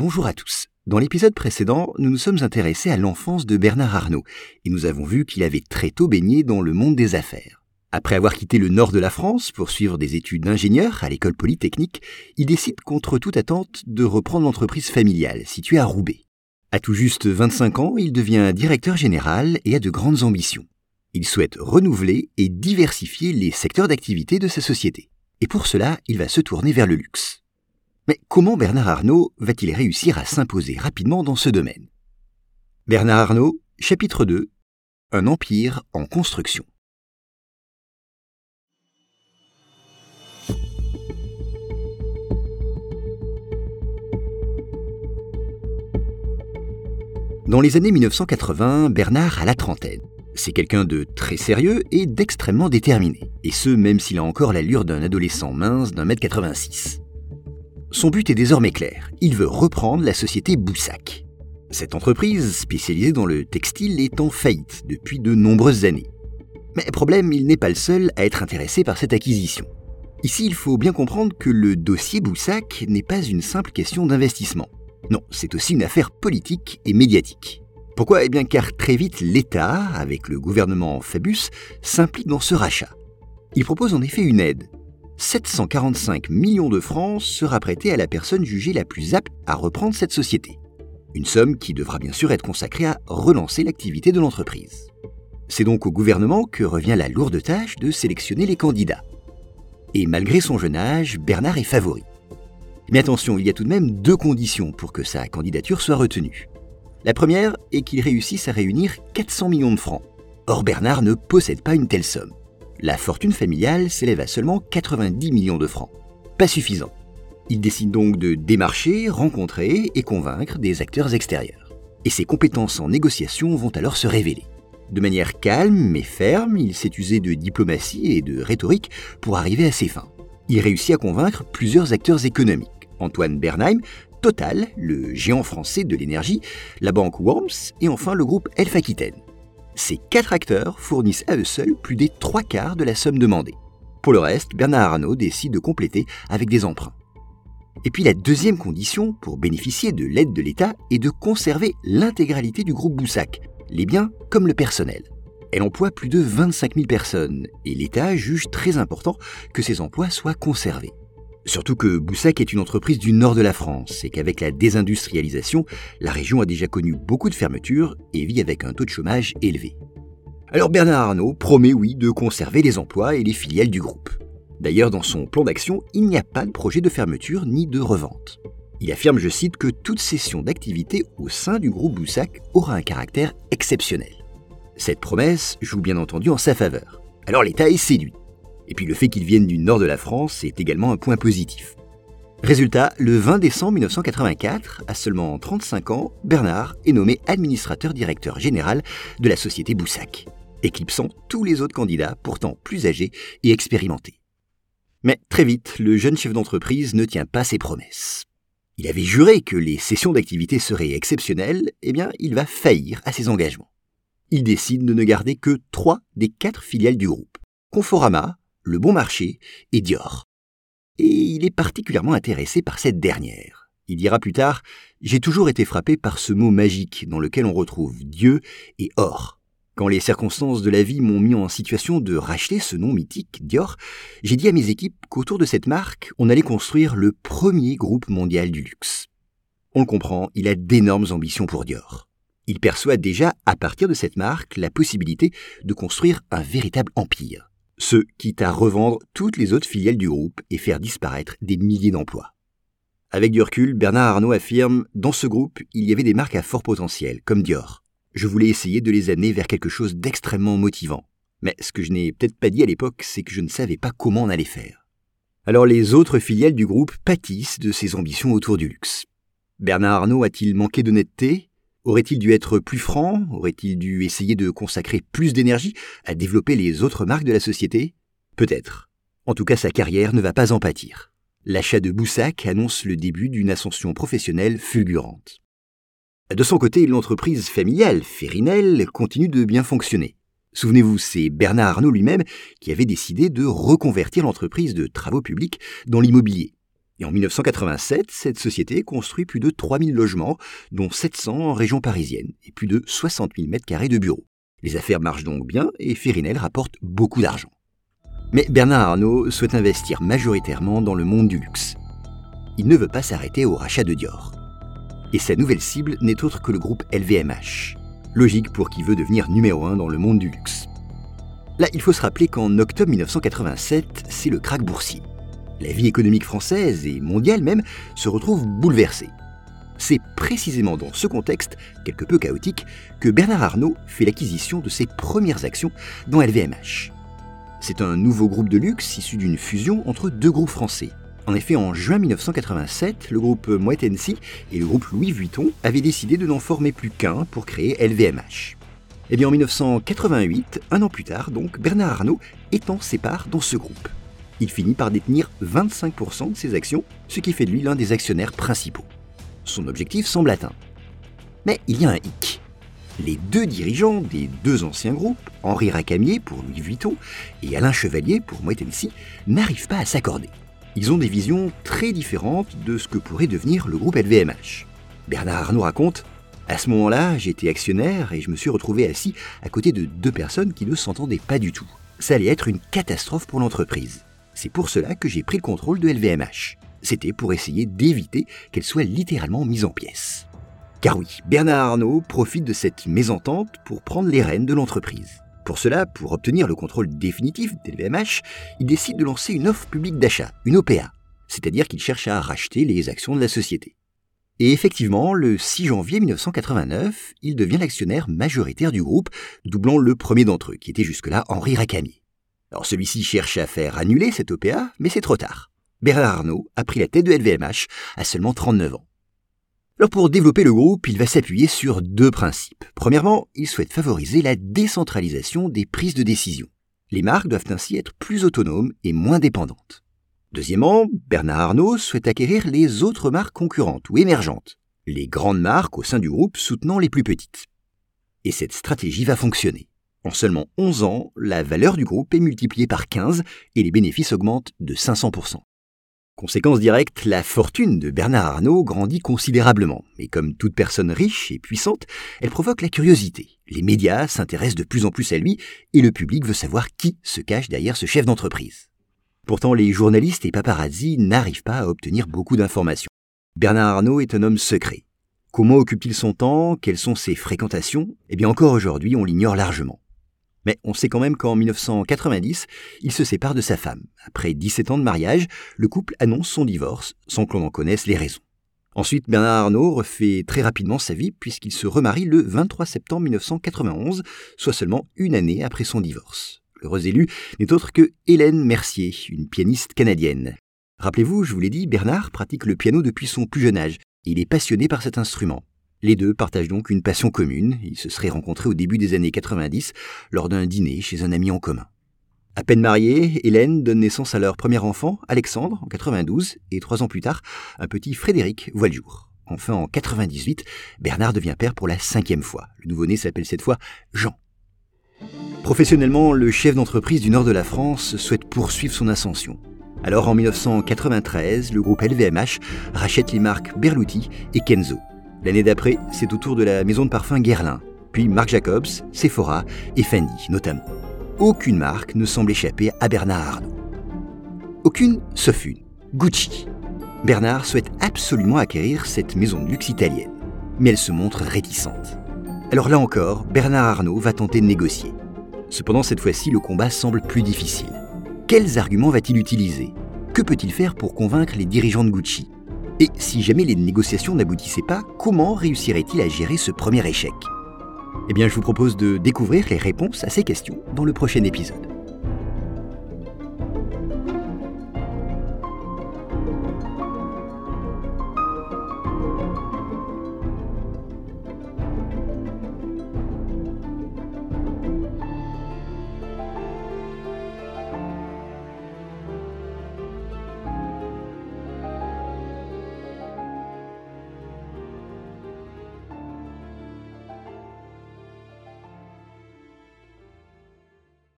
Bonjour à tous. Dans l'épisode précédent, nous nous sommes intéressés à l'enfance de Bernard Arnault et nous avons vu qu'il avait très tôt baigné dans le monde des affaires. Après avoir quitté le nord de la France pour suivre des études d'ingénieur à l'école polytechnique, il décide contre toute attente de reprendre l'entreprise familiale située à Roubaix. À tout juste 25 ans, il devient directeur général et a de grandes ambitions. Il souhaite renouveler et diversifier les secteurs d'activité de sa société. Et pour cela, il va se tourner vers le luxe. Mais comment Bernard Arnault va-t-il réussir à s'imposer rapidement dans ce domaine? Bernard Arnault, chapitre 2 Un empire en construction. Dans les années 1980, Bernard a la trentaine. C'est quelqu'un de très sérieux et d'extrêmement déterminé, et ce même s'il a encore l'allure d'un adolescent mince d'un mètre 86. Son but est désormais clair, il veut reprendre la société Boussac. Cette entreprise, spécialisée dans le textile, est en faillite depuis de nombreuses années. Mais problème, il n'est pas le seul à être intéressé par cette acquisition. Ici, il faut bien comprendre que le dossier Boussac n'est pas une simple question d'investissement. Non, c'est aussi une affaire politique et médiatique. Pourquoi? Eh bien car très vite l'État, avec le gouvernement Fabius, s'implique dans ce rachat. Il propose en effet une aide, 745 millions de francs sera prêté à la personne jugée la plus apte à reprendre cette société. Une somme qui devra bien sûr être consacrée à relancer l'activité de l'entreprise. C'est donc au gouvernement que revient la lourde tâche de sélectionner les candidats. Et malgré son jeune âge, Bernard est favori. Mais attention, il y a tout de même deux conditions pour que sa candidature soit retenue. La première est qu'il réussisse à réunir 400 millions de francs. Or Bernard ne possède pas une telle somme la fortune familiale s'élève à seulement 90 millions de francs. Pas suffisant. Il décide donc de démarcher, rencontrer et convaincre des acteurs extérieurs. Et ses compétences en négociation vont alors se révéler. De manière calme mais ferme, il s'est usé de diplomatie et de rhétorique pour arriver à ses fins. Il réussit à convaincre plusieurs acteurs économiques. Antoine Bernheim, Total, le géant français de l'énergie, la banque Worms et enfin le groupe Elf Aquitaine. Ces quatre acteurs fournissent à eux seuls plus des trois quarts de la somme demandée. Pour le reste, Bernard Arnault décide de compléter avec des emprunts. Et puis la deuxième condition pour bénéficier de l'aide de l'État est de conserver l'intégralité du groupe Boussac, les biens comme le personnel. Elle emploie plus de 25 000 personnes et l'État juge très important que ces emplois soient conservés. Surtout que Boussac est une entreprise du nord de la France et qu'avec la désindustrialisation, la région a déjà connu beaucoup de fermetures et vit avec un taux de chômage élevé. Alors Bernard Arnault promet oui de conserver les emplois et les filiales du groupe. D'ailleurs, dans son plan d'action, il n'y a pas de projet de fermeture ni de revente. Il affirme, je cite, que toute cession d'activité au sein du groupe Boussac aura un caractère exceptionnel. Cette promesse joue bien entendu en sa faveur. Alors l'État est séduit. Et puis le fait qu'ils viennent du nord de la France est également un point positif. Résultat, le 20 décembre 1984, à seulement 35 ans, Bernard est nommé administrateur directeur général de la société Boussac, éclipsant tous les autres candidats pourtant plus âgés et expérimentés. Mais très vite, le jeune chef d'entreprise ne tient pas ses promesses. Il avait juré que les sessions d'activité seraient exceptionnelles, eh bien, il va faillir à ses engagements. Il décide de ne garder que trois des quatre filiales du groupe. Conforama, le Bon Marché et Dior. Et il est particulièrement intéressé par cette dernière. Il dira plus tard J'ai toujours été frappé par ce mot magique dans lequel on retrouve Dieu et or. Quand les circonstances de la vie m'ont mis en situation de racheter ce nom mythique, Dior, j'ai dit à mes équipes qu'autour de cette marque, on allait construire le premier groupe mondial du luxe. On le comprend, il a d'énormes ambitions pour Dior. Il perçoit déjà, à partir de cette marque, la possibilité de construire un véritable empire ce quitte à revendre toutes les autres filiales du groupe et faire disparaître des milliers d'emplois. Avec du recul, Bernard Arnault affirme Dans ce groupe, il y avait des marques à fort potentiel, comme Dior. Je voulais essayer de les amener vers quelque chose d'extrêmement motivant. Mais ce que je n'ai peut-être pas dit à l'époque, c'est que je ne savais pas comment on allait faire. Alors les autres filiales du groupe pâtissent de ses ambitions autour du luxe. Bernard Arnault a-t-il manqué d'honnêteté? Aurait-il dû être plus franc? Aurait-il dû essayer de consacrer plus d'énergie à développer les autres marques de la société? Peut-être. En tout cas, sa carrière ne va pas en pâtir. L'achat de Boussac annonce le début d'une ascension professionnelle fulgurante. De son côté, l'entreprise familiale, Férinel, continue de bien fonctionner. Souvenez-vous, c'est Bernard Arnault lui-même qui avait décidé de reconvertir l'entreprise de travaux publics dans l'immobilier. Et en 1987, cette société construit plus de 3000 logements, dont 700 en région parisienne, et plus de 60 000 m2 de bureaux. Les affaires marchent donc bien et Férinel rapporte beaucoup d'argent. Mais Bernard Arnault souhaite investir majoritairement dans le monde du luxe. Il ne veut pas s'arrêter au rachat de Dior. Et sa nouvelle cible n'est autre que le groupe LVMH. Logique pour qui veut devenir numéro un dans le monde du luxe. Là, il faut se rappeler qu'en octobre 1987, c'est le krach boursier. La vie économique française et mondiale même se retrouve bouleversée. C'est précisément dans ce contexte, quelque peu chaotique, que Bernard Arnault fait l'acquisition de ses premières actions dans LVMH. C'est un nouveau groupe de luxe issu d'une fusion entre deux groupes français. En effet, en juin 1987, le groupe Moet Hennessy et le groupe Louis Vuitton avaient décidé de n'en former plus qu'un pour créer LVMH. Et eh bien en 1988, un an plus tard, donc, Bernard Arnault étend ses parts dans ce groupe. Il finit par détenir 25% de ses actions, ce qui fait de lui l'un des actionnaires principaux. Son objectif semble atteint. Mais il y a un hic. Les deux dirigeants des deux anciens groupes, Henri Racamier pour Louis Vuitton et Alain Chevalier pour Hennessy, n'arrivent pas à s'accorder. Ils ont des visions très différentes de ce que pourrait devenir le groupe LVMH. Bernard Arnault raconte À ce moment-là, j'étais actionnaire et je me suis retrouvé assis à côté de deux personnes qui ne s'entendaient pas du tout. Ça allait être une catastrophe pour l'entreprise. C'est pour cela que j'ai pris le contrôle de LVMH. C'était pour essayer d'éviter qu'elle soit littéralement mise en pièces. Car oui, Bernard Arnault profite de cette mésentente pour prendre les rênes de l'entreprise. Pour cela, pour obtenir le contrôle définitif d'LVMH, il décide de lancer une offre publique d'achat, une OPA, c'est-à-dire qu'il cherche à racheter les actions de la société. Et effectivement, le 6 janvier 1989, il devient l'actionnaire majoritaire du groupe, doublant le premier d'entre eux, qui était jusque-là Henri Racamier. Alors celui-ci cherche à faire annuler cette OPA, mais c'est trop tard. Bernard Arnault a pris la tête de LVMH à seulement 39 ans. Alors pour développer le groupe, il va s'appuyer sur deux principes. Premièrement, il souhaite favoriser la décentralisation des prises de décision. Les marques doivent ainsi être plus autonomes et moins dépendantes. Deuxièmement, Bernard Arnault souhaite acquérir les autres marques concurrentes ou émergentes, les grandes marques au sein du groupe soutenant les plus petites. Et cette stratégie va fonctionner. En seulement 11 ans, la valeur du groupe est multipliée par 15 et les bénéfices augmentent de 500%. Conséquence directe, la fortune de Bernard Arnault grandit considérablement, et comme toute personne riche et puissante, elle provoque la curiosité. Les médias s'intéressent de plus en plus à lui, et le public veut savoir qui se cache derrière ce chef d'entreprise. Pourtant, les journalistes et paparazzi n'arrivent pas à obtenir beaucoup d'informations. Bernard Arnault est un homme secret. Comment occupe-t-il son temps? Quelles sont ses fréquentations? Eh bien encore aujourd'hui, on l'ignore largement. Mais on sait quand même qu'en 1990, il se sépare de sa femme. Après 17 ans de mariage, le couple annonce son divorce, sans que l'on en connaisse les raisons. Ensuite, Bernard Arnault refait très rapidement sa vie puisqu'il se remarie le 23 septembre 1991, soit seulement une année après son divorce. L'heureuse élue n'est autre que Hélène Mercier, une pianiste canadienne. Rappelez-vous, je vous l'ai dit, Bernard pratique le piano depuis son plus jeune âge. il est passionné par cet instrument. Les deux partagent donc une passion commune. Ils se seraient rencontrés au début des années 90 lors d'un dîner chez un ami en commun. À peine mariée, Hélène donne naissance à leur premier enfant, Alexandre, en 92, et trois ans plus tard, un petit Frédéric voit le jour. Enfin, en 98, Bernard devient père pour la cinquième fois. Le nouveau-né s'appelle cette fois Jean. Professionnellement, le chef d'entreprise du nord de la France souhaite poursuivre son ascension. Alors en 1993, le groupe LVMH rachète les marques Berluti et Kenzo. L'année d'après, c'est au tour de la maison de parfum Guerlain, puis Marc Jacobs, Sephora et Fendi notamment. Aucune marque ne semble échapper à Bernard Arnault. Aucune sauf une, Gucci. Bernard souhaite absolument acquérir cette maison de luxe italienne, mais elle se montre réticente. Alors là encore, Bernard Arnault va tenter de négocier. Cependant, cette fois-ci, le combat semble plus difficile. Quels arguments va-t-il utiliser? Que peut-il faire pour convaincre les dirigeants de Gucci? Et si jamais les négociations n'aboutissaient pas, comment réussirait-il à gérer ce premier échec? Eh bien, je vous propose de découvrir les réponses à ces questions dans le prochain épisode.